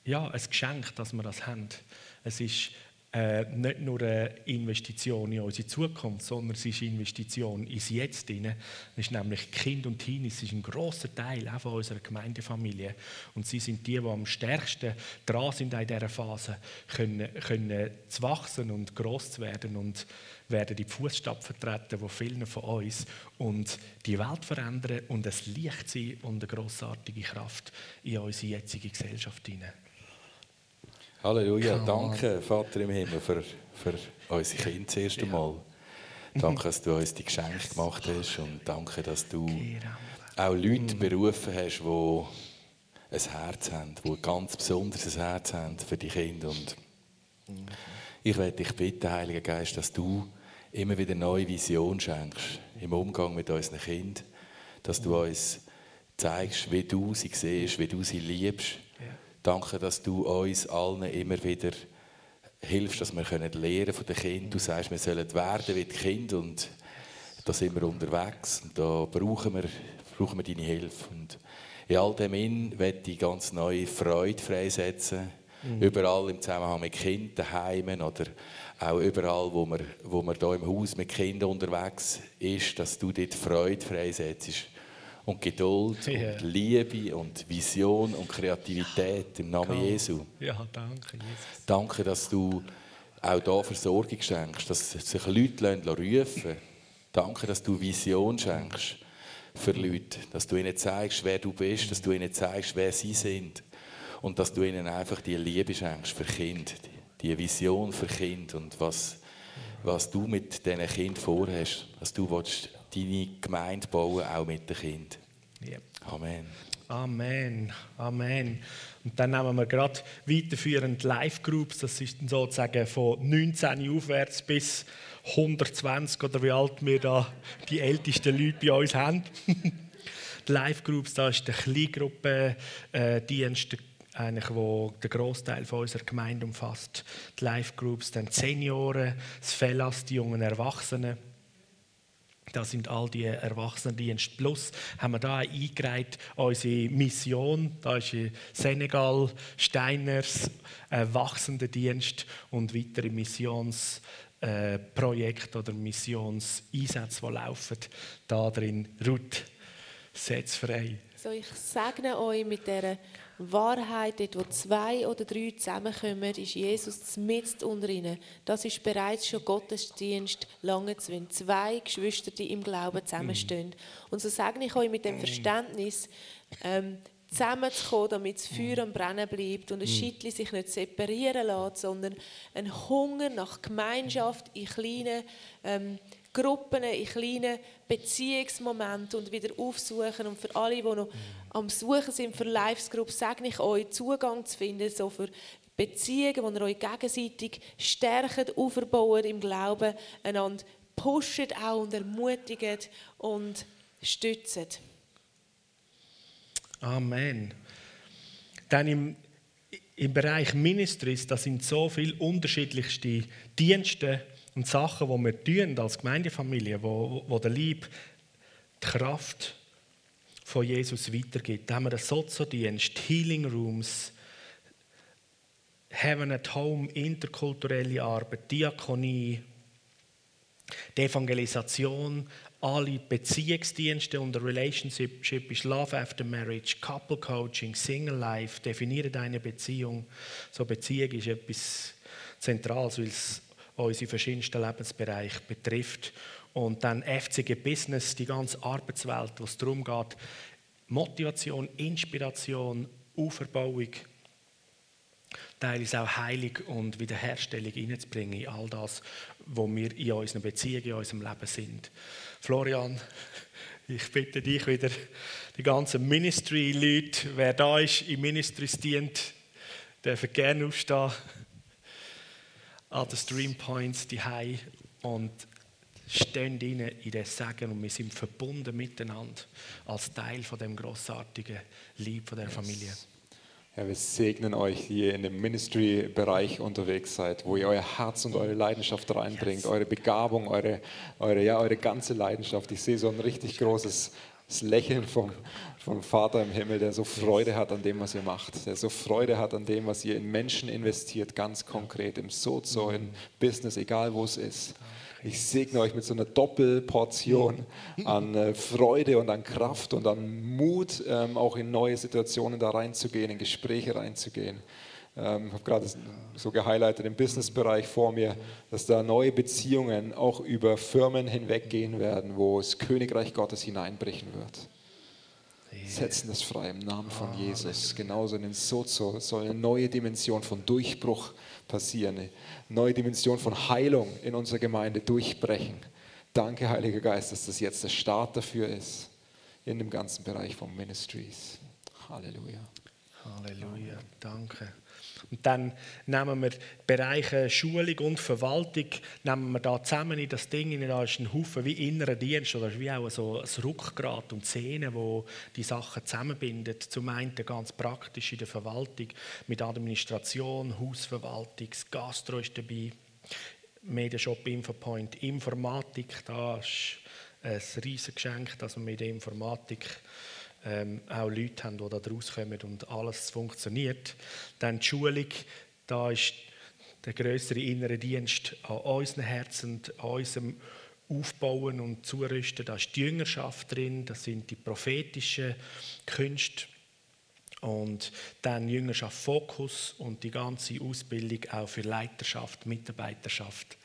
ja, ein Geschenk, dass wir das haben. Es ist äh, nicht nur eine Investition in unsere Zukunft, sondern es ist eine Investition ins Jetzt. Rein. Das ist nämlich Kind und Teenies, ist ein großer Teil auch von unserer Gemeindefamilie. Und sie sind die, die am stärksten dran sind in dieser Phase, können, können zu wachsen und groß zu werden und werden die Fußstapfen treten von vielen von uns und die Welt verändern und es Licht sein und eine grossartige Kraft in unsere jetzige Gesellschaft hinein. Halleluja. Danke, Vater im Himmel, für, für unsere Kinder das erste Mal. Danke, dass du uns die Geschenke gemacht hast und danke, dass du auch Leute berufen hast, die ein Herz haben, die ein ganz besonderes Herz haben für die Kinder. Und ich werde dich bitten, Heiliger Geist, dass du immer wieder neue Vision schenkst im Umgang mit unseren Kindern, dass du uns zeigst, wie du sie siehst, wie du sie liebst Danke, dass du uns allen immer wieder hilfst, dass wir können lernen von den Kindern. Du sagst, wir sollen werden wie die Kinder und da sind wir unterwegs und da brauchen wir, brauchen wir deine Hilfe. Und in all dem in werde ich ganz neue Freude freisetzen. Mhm. Überall im Zusammenhang mit Kindern, Heimen oder auch überall, wo man, wo man hier im Haus mit Kindern unterwegs ist, dass du dort Freude freisetzt und Geduld ja. und Liebe und Vision und Kreativität im Namen Komm. Jesu. Ja, danke, Jesus. Danke, dass du auch da Versorgung schenkst, dass sich Leute rufen Danke, dass du Vision schenkst für Leute, dass du ihnen zeigst, wer du bist, dass du ihnen zeigst, wer sie sind und dass du ihnen einfach die Liebe schenkst für Kind, die Vision für Kind und was, was du mit diesen Kindern vorhast, dass du willst, deine Gemeinde bauen, auch mit den Kindern. Ja. Amen. Amen, Amen. Und dann nehmen wir gerade weiterführend Live-Groups, das ist dann sozusagen von 19 aufwärts bis 120 oder wie alt wir da die ältesten Leute bei uns haben. die Live-Groups, da ist der Kleingruppendienst, äh, eigentlich, wo der Großteil von unserer Gemeinde umfasst. Die Live-Groups, dann die Senioren, das Fellas, die jungen Erwachsenen. Das sind all die Erwachsenendienste. Plus haben wir da eingereiht unsere Mission. Da ist Senegal, Steiners, ein wachsender Dienst und weitere Missionsprojekte oder Missionseinsätze, die laufen. Da drin, Ruth, setz frei. So, ich segne euch mit dieser Wahrheit, dort wo zwei oder drei zusammenkommen, ist Jesus mitten unter ihnen. Das ist bereits schon Gottesdienst lange zu, wenn zwei Geschwister, die im Glauben zusammenstehen. Und so sage ich euch mit dem Verständnis, ähm, zusammenzukommen, damit das Feuer am Brennen bleibt und ein Schittli sich nicht separieren lässt, sondern ein Hunger nach Gemeinschaft in kleinen ähm, Gruppen, in kleinen Beziehungsmomenten und wieder aufsuchen. Und für alle, die noch am Suchen sind für Livesgroups, sage ich euch, Zugang zu finden, so für Beziehungen, wo ihr euch gegenseitig stärkt, aufbaut im Glauben, einander pusht auch und ermutigt und stützt. Amen. Dann im im Bereich Ministries, da sind so viele unterschiedlichste Dienste und Sachen, die wir tun als Gemeindefamilie, wo, wo der Lieb die Kraft von Jesus weitergibt. Da haben wir den Sozodienst, Healing Rooms, Heaven at Home, interkulturelle Arbeit, Diakonie, die Evangelisation, alle Beziehungsdienste und Relationship ist Love After Marriage, Couple Coaching, Single Life, definiere deine Beziehung. So Beziehung ist etwas Zentrales, weil es unsere verschiedensten Lebensbereiche betrifft. Und dann FCG Business, die ganze Arbeitswelt, wo es darum geht, Motivation, Inspiration, Auferbauung, teilweise auch Heilung und Wiederherstellung hineinzubringen in all das, wo wir in unseren Beziehungen, in unserem Leben sind. Florian, ich bitte dich wieder, die ganzen Ministry-Leute, wer da ist, im Ministries dient, dürfen gerne aufstehen an den Stream Points, die und stehen rein in den Segen und wir sind verbunden miteinander als Teil von dem großartigen Lieb von der Familie. Ja, wir segnen euch, die ihr in dem Ministry-Bereich unterwegs seid, wo ihr euer Herz und eure Leidenschaft reinbringt, eure Begabung, eure, eure, ja, eure ganze Leidenschaft. Ich sehe so ein richtig großes Lächeln vom, vom Vater im Himmel, der so Freude hat an dem, was ihr macht, der so Freude hat an dem, was ihr in Menschen investiert, ganz konkret, im Sozo, im Business, egal wo es ist. Ich segne euch mit so einer Doppelportion an äh, Freude und an Kraft und an Mut, ähm, auch in neue Situationen da reinzugehen, in Gespräche reinzugehen. Ähm, ich habe gerade so gehighlightet im Businessbereich vor mir, dass da neue Beziehungen auch über Firmen hinweggehen werden, wo das Königreich Gottes hineinbrechen wird setzen das frei im Namen von Jesus. Genauso in den Sozo soll eine neue Dimension von Durchbruch passieren, eine neue Dimension von Heilung in unserer Gemeinde durchbrechen. Danke, Heiliger Geist, dass das jetzt der Start dafür ist in dem ganzen Bereich von Ministries. Halleluja. Halleluja. Danke. Und dann nehmen wir Bereiche Schulung und Verwaltung, nehmen wir da zusammen in das Ding, da ist ein Haufen wie innerer Dienst oder wie auch so ein Rückgrat und Szenen, wo die Sachen zusammenbindet. Zum einen ganz praktisch in der Verwaltung mit Administration, Hausverwaltung, das Gastro ist dabei, Mediashop Infopoint, Informatik, da ist ein riesiges Geschenk, dass wir mit der Informatik ähm, auch Leute haben, die da rauskommen und alles funktioniert. Dann die Schulung, da ist der größere innere Dienst an unseren Herzen, an unserem Aufbauen und Zurüsten. Da ist die Jüngerschaft drin, das sind die prophetischen Künste. Und dann Jüngerschaft Fokus und die ganze Ausbildung auch für Leiterschaft, Mitarbeiterschaft.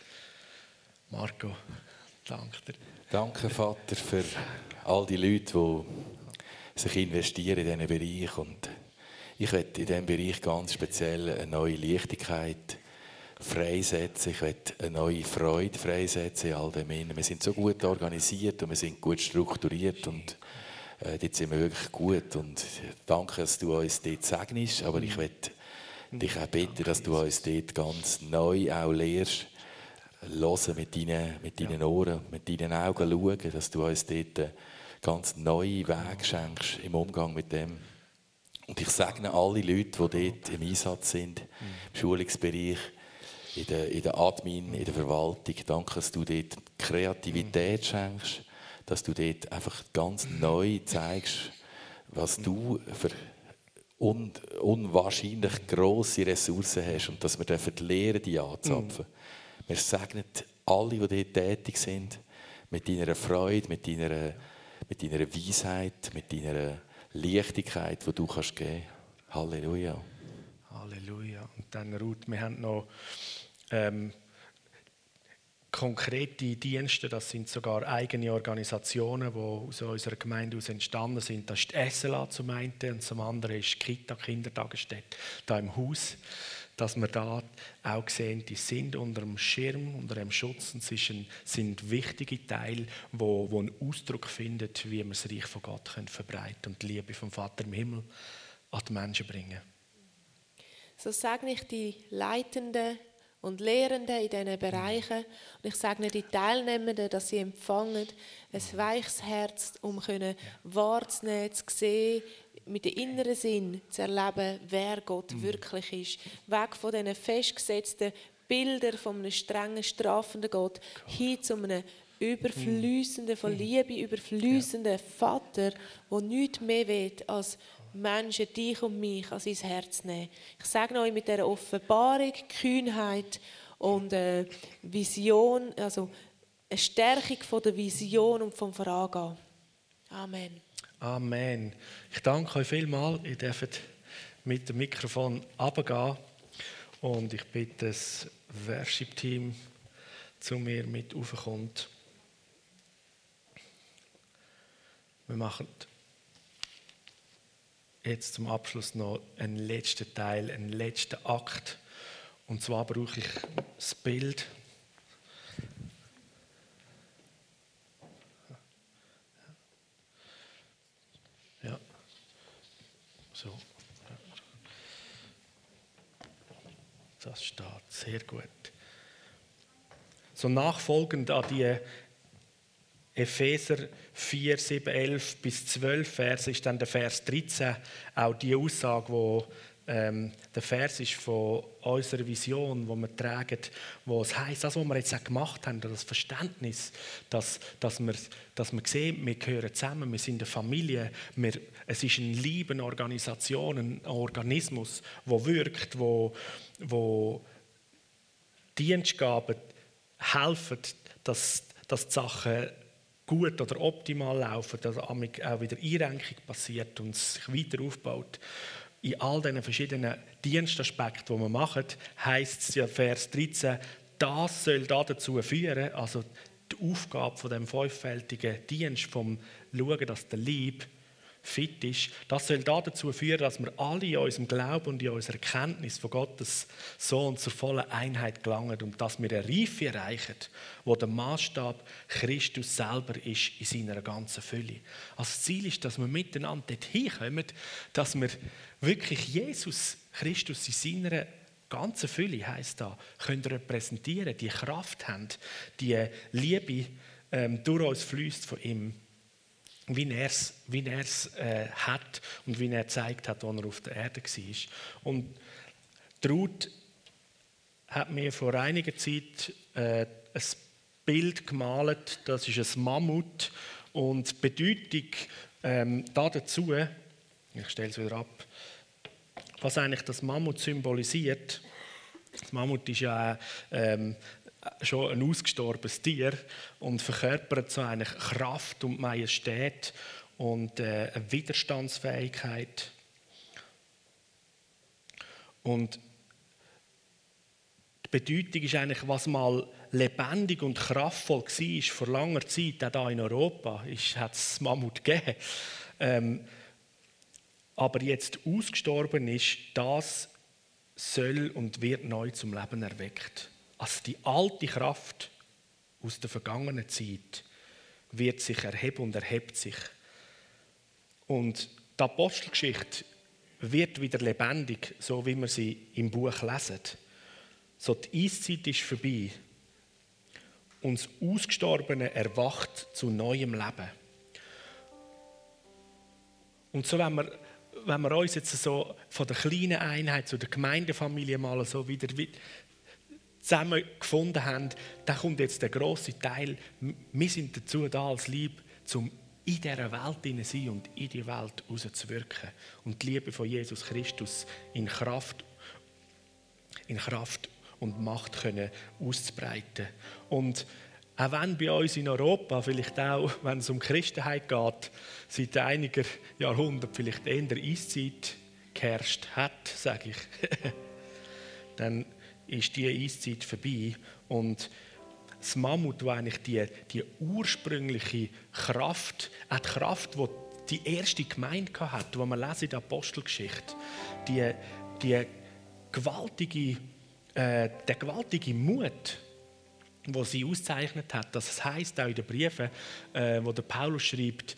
Marco, danke dir. Danke, Vater, für all die Leute, die sich investieren in diesen Bereich. Und ich werde in diesem Bereich ganz speziell eine neue Leichtigkeit freisetzen. Ich werde eine neue Freude freisetzen in all dem. Wir sind so gut organisiert und wir sind gut strukturiert und äh, dort sind wir wirklich gut. Und danke, dass du uns dort segnest, aber ich werde dich auch bitten, dass du uns dort ganz neu auch lehrst, hören mit deinen, mit deinen Ohren, mit deinen Augen schauen, dass du uns dort ganz neue Wege schenkst im Umgang mit dem. Und ich segne alle Leute, die dort im Einsatz sind, im Schulungsbereich, in der, in der Admin, in der Verwaltung. Danke, dass du dort Kreativität schenkst, dass du dort einfach ganz neu zeigst, was du für un, unwahrscheinlich grosse Ressourcen hast und dass wir dürfen lernen, die anzapfen. Wir segnen alle, die dort tätig sind, mit deiner Freude, mit deiner mit deiner Weisheit, mit deiner Leichtigkeit, die du kannst geben Halleluja. Halleluja. Und dann, Ruth, wir haben noch ähm, konkrete Dienste, das sind sogar eigene Organisationen, die aus unserer Gemeinde aus entstanden sind. Das ist die SLA zum einen und zum anderen ist die Kita, Kindertagesstätte, da im Haus dass wir da auch sehen, die sind unter dem Schirm, unter dem Schutz und ein, sind wichtige Teile, wo, wo einen Ausdruck finden, wie wir das Reich von Gott können verbreiten und die Liebe vom Vater im Himmel an die Menschen bringen. So sage ich die Leitenden und Lehrenden in diesen Bereichen und ich sage die Teilnehmenden, dass sie empfangen ein weiches Herz, um können wahrzunehmen, zu sehen, mit dem inneren Sinn zu erleben, wer Gott Mhm. wirklich ist. Weg von diesen festgesetzten Bildern von einem strengen, strafenden Gott hin zu einem überflüssenden, von Liebe überflüssenden Vater, der nichts mehr will, als Menschen, dich und mich, an sein Herz nehmen. Ich sage euch mit dieser Offenbarung, Kühnheit und äh, Vision, also eine Stärkung von der Vision und vom Vorangehen. Amen. Amen. Ich danke euch vielmals. Ihr dürft mit dem Mikrofon runtergehen. Und ich bitte das Worship-Team zu mir mit raufkommt. Wir machen jetzt zum Abschluss noch einen letzten Teil, einen letzten Akt. Und zwar brauche ich das Bild. So. Das steht sehr gut. So nachfolgend an die Epheser 4, 7, 11 bis 12 Vers ist dann der Vers 13 auch die Aussage, wo ähm, der Vers ist von unserer Vision, wo wir tragen, wo es heißt, das, was wir jetzt auch gemacht haben, das Verständnis, dass, dass, wir, dass wir sehen, wir gehören zusammen, wir sind eine Familie, wir, es ist eine liebende Organisation, ein Organismus, wo wirkt, wo, wo Dienstgaben helfen, dass, dass die Sachen gut oder optimal laufen, dass auch wieder Einrenkung passiert und sich weiter aufbaut. In all diesen verschiedenen Dienstaspekten, die wir machen, heißt es ja Vers 13, das soll dazu führen, also die Aufgabe von dem fünffältigen Dienst, vom Schauen, dass der Lieb fit ist, das soll dazu führen, dass wir alle in unserem Glauben und in unserer Kenntnis von Gottes Sohn zur vollen Einheit gelangen und dass wir eine Reife erreichen, wo der Maßstab Christus selber ist in seiner ganzen Fülle. Also das Ziel ist, dass wir miteinander dorthin kommen, dass wir wirklich Jesus Christus in seiner ganzen Fülle heißt da, können repräsentieren, die Kraft haben, die Liebe ähm, durch uns fließt von ihm wie er es wie äh, hat und wie er gezeigt hat, als er auf der Erde war. Und Ruth hat mir vor einiger Zeit äh, ein Bild gemalt, das ist ein Mammut und die Bedeutung ähm, da dazu, ich stelle es wieder ab, was eigentlich das Mammut symbolisiert. Das Mammut ist ja ähm, schon ein ausgestorbenes Tier und verkörpert so eine Kraft und Majestät und äh, eine Widerstandsfähigkeit. Und die Bedeutung ist eigentlich, was mal lebendig und kraftvoll war vor langer Zeit, auch hier in Europa, hat es Mammut gegeben. Ähm, aber jetzt ausgestorben ist, das soll und wird neu zum Leben erweckt. Also die alte Kraft aus der vergangenen Zeit wird sich erheben und erhebt sich. Und die Apostelgeschichte wird wieder lebendig, so wie wir sie im Buch lesen. So die Eiszeit ist vorbei. Und das Ausgestorbene erwacht zu neuem Leben. Und so, wenn wir, wenn wir uns jetzt so von der kleinen Einheit zu der Gemeindefamilie mal so wieder zusammen gefunden haben, dann kommt jetzt der große Teil. Wir sind dazu da als Lieb, zum in dieser Welt hinein sein und in die Welt rauszuwirken und die Liebe von Jesus Christus in Kraft, in Kraft und Macht können auszubreiten. Und auch wenn bei uns in Europa, vielleicht auch, wenn es um Christenheit geht, seit einiger Jahrhunderten vielleicht eher Eiszeit geherrscht hat, sage ich, dann ist die Eiszeit vorbei und das Mammut, das eigentlich die, die ursprüngliche Kraft, auch die Kraft, die die erste Gemeinde hatte, die man lesen in der Apostelgeschichte, die, die gewaltige, äh, der gewaltige Mut, wo sie auszeichnet hat, dass es heißt auch in den Briefen, äh, wo der Paulus schreibt,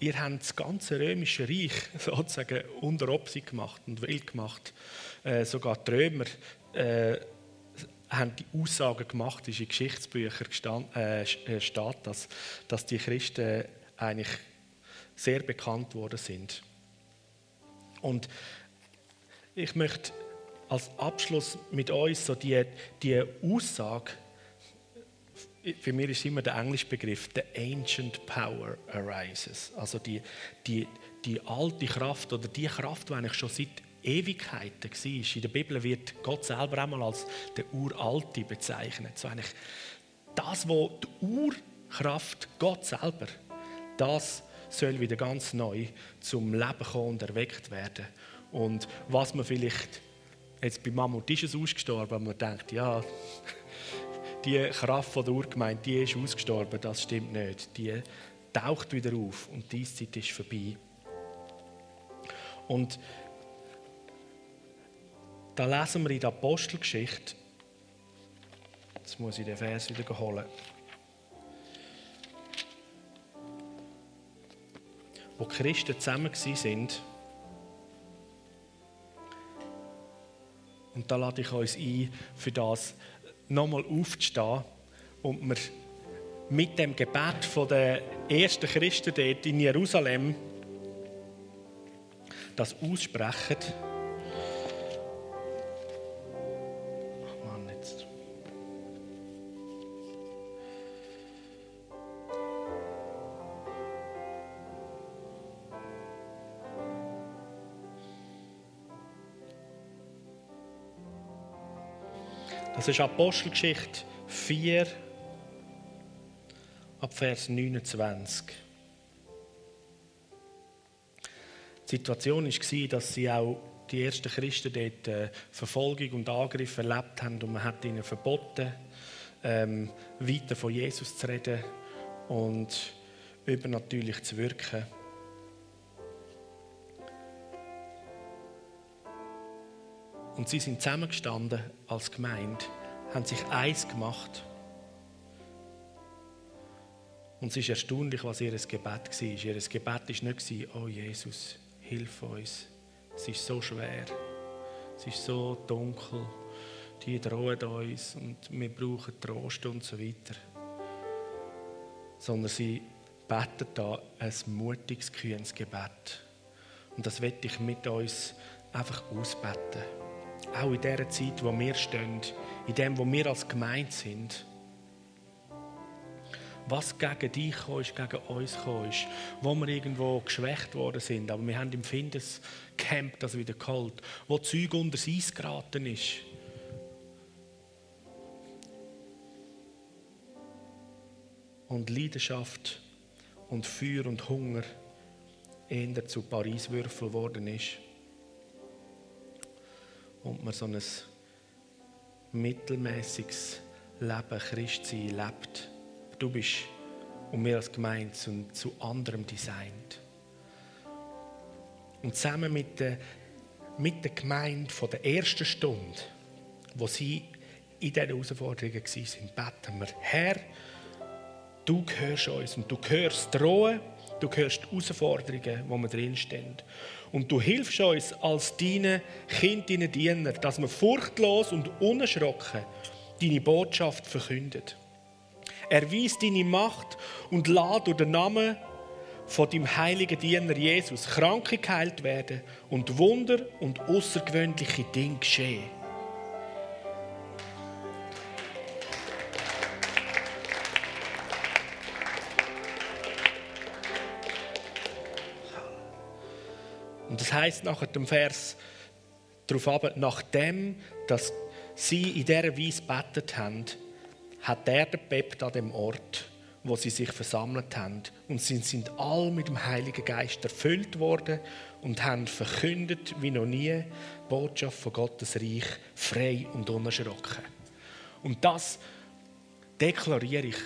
ihr habt das ganze römische Reich sozusagen unter Obsi gemacht und wild gemacht. Äh, sogar die Römer äh, haben die Aussagen gemacht, ist in Geschichtsbüchern gestand, äh, steht, dass, dass die Christen eigentlich sehr bekannt worden sind. Und ich möchte als Abschluss mit uns so die, die Aussage, für mich ist immer der englische Begriff, the ancient power arises. Also die, die, die alte Kraft oder die Kraft, die eigentlich schon seit Ewigkeiten war. In der Bibel wird Gott selber einmal als der Uralte bezeichnet. So eigentlich das, was die Urkraft, Gott selber, das soll wieder ganz neu zum Leben kommen und erweckt werden. Und was man vielleicht, jetzt bei Mammut ist es ausgestorben, aber man denkt, ja, die Kraft von der Urgemeinde, die ist ausgestorben, das stimmt nicht. Die taucht wieder auf und die Zeit ist vorbei. Und da lesen wir in der Apostelgeschichte, jetzt muss ich den Vers wieder holen, wo Christen zusammen sind. Und da lade ich uns ein, für das nochmal aufzustehen und wir mit dem Gebet der ersten Christen dort in Jerusalem das aussprechen. Das ist Apostelgeschichte 4, ab Vers 29. Die Situation war, dass sie auch die ersten Christen dort äh, Verfolgung und Angriffe erlebt haben und man hat ihnen verboten, ähm, weiter von Jesus zu reden und übernatürlich zu wirken. Und sie sind zusammengestanden als Gemeinde, haben sich eins gemacht. Und es ist erstaunlich, was ihr Gebet war. Ihr Gebet war nicht, oh Jesus, hilf uns. Es ist so schwer. Es ist so dunkel. Die drohen uns und wir brauchen Trost und so weiter. Sondern sie beten da ein mutiges, kühnes Gebet. Und das werde ich mit uns einfach ausbeten auch in der Zeit, wo wir stehen, in dem, wo wir als Gemeinde sind, was gegen dich ist, gegen uns ist, wo wir irgendwo geschwächt worden sind, aber wir haben im Findescamp das wieder geholt, wo Zeug unter das Eis geraten ist. Und Leidenschaft und Feuer und Hunger eher zu Paris-Würfel worden ist und man so ein mittelmäßiges Leben, Christsein lebt. Du bist und wir als Gemeinde zu, zu anderem designt. Und zusammen mit der, mit der Gemeinde von der ersten Stunde, wo sie in diesen Herausforderungen waren, beten wir, Herr, du gehörst uns und du hörst Drohen, du hörst die Herausforderungen, wo wir drinstehen. Und du hilfst uns als deine Kind, deine Diener, dass wir furchtlos und unerschrocken deine Botschaft verkündet. Erweis deine Macht und lade durch den Namen von deinem heiligen Diener Jesus Kranke geheilt werden und Wunder und außergewöhnliche Dinge geschehen. Und das heißt nachher dem Vers darauf ab, nachdem, dass sie in dieser Weise betet haben, hat er bebt an dem Ort, wo sie sich versammelt haben. Und sie sind all mit dem Heiligen Geist erfüllt worden und haben verkündet wie noch nie die Botschaft von Gottes Reich frei und unerschrocken. Und das deklariere ich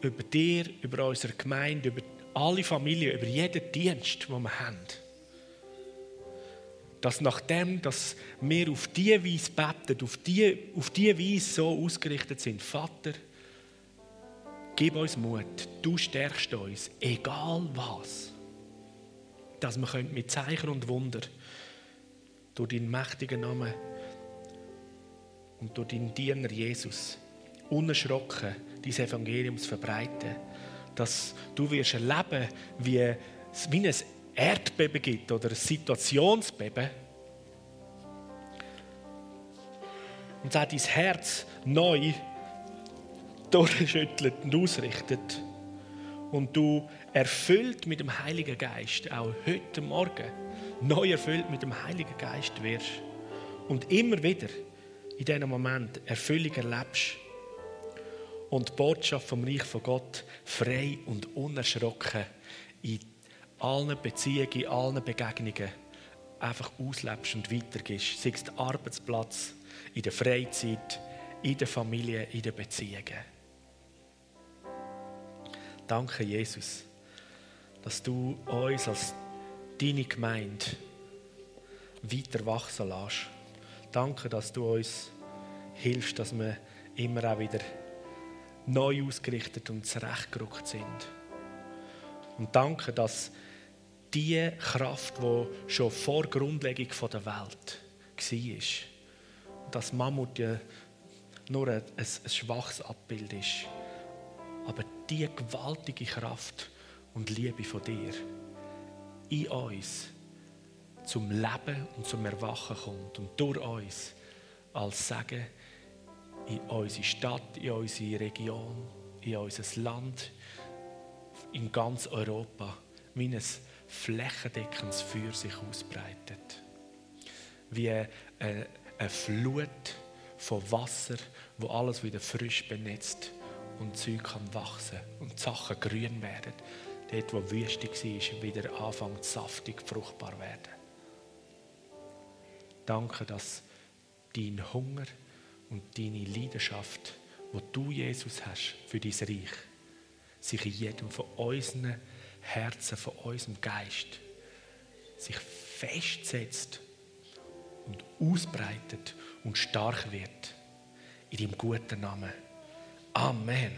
über dir, über unsere Gemeinde, über alle Familien, über jeden Dienst, den wir haben dass nachdem dass wir auf diese Weise beten, auf diese, auf diese Weise so ausgerichtet sind, Vater, gib uns Mut, du stärkst uns, egal was, dass wir mit Zeichen und Wunder durch deinen mächtigen Namen und durch deinen Diener Jesus unerschrocken dein Evangelium verbreiten, dass du wirst erleben, wie, wie ein Erdbeben gibt oder ein Situationsbeben, und auch dein Herz neu durchschüttelt und ausrichtet und du erfüllt mit dem Heiligen Geist, auch heute Morgen, neu erfüllt mit dem Heiligen Geist wirst und immer wieder in diesem Moment Erfüllung erlebst und die Botschaft vom Reich von Gott frei und unerschrocken in allen Beziehungen, allen Begegnungen einfach auslebst und weitergehst. Sei es der Arbeitsplatz, in der Freizeit, in der Familie, in den Beziehungen. Danke, Jesus, dass du uns als deine Gemeinde weiter wachsen lässt. Danke, dass du uns hilfst, dass wir immer auch wieder neu ausgerichtet und zurechtgerückt sind. Und danke, dass die Kraft, die schon vor Grundlegung der Welt war, dass Mammut ja nur ein, ein, schwaches Abbild ist, aber die gewaltige Kraft und Liebe von dir in uns zum Leben und zum Erwachen kommt und durch uns als Segen in unsere Stadt, in unsere Region, in unser Land, in ganz Europa, ein flächendeckendes Feuer sich ausbreitet. Wie eine, eine Flut von Wasser, wo alles wieder frisch benetzt und Zeug kann wachsen und Sachen grün werden. Dort, wo Wüste war, wieder anfangen saftig fruchtbar werden. Danke, dass dein Hunger und deine Leidenschaft, wo du Jesus hast für dein Reich, sich in jedem von unseren Herzen, von unserem Geist, sich festsetzt und ausbreitet und stark wird. In deinem guten Namen. Amen.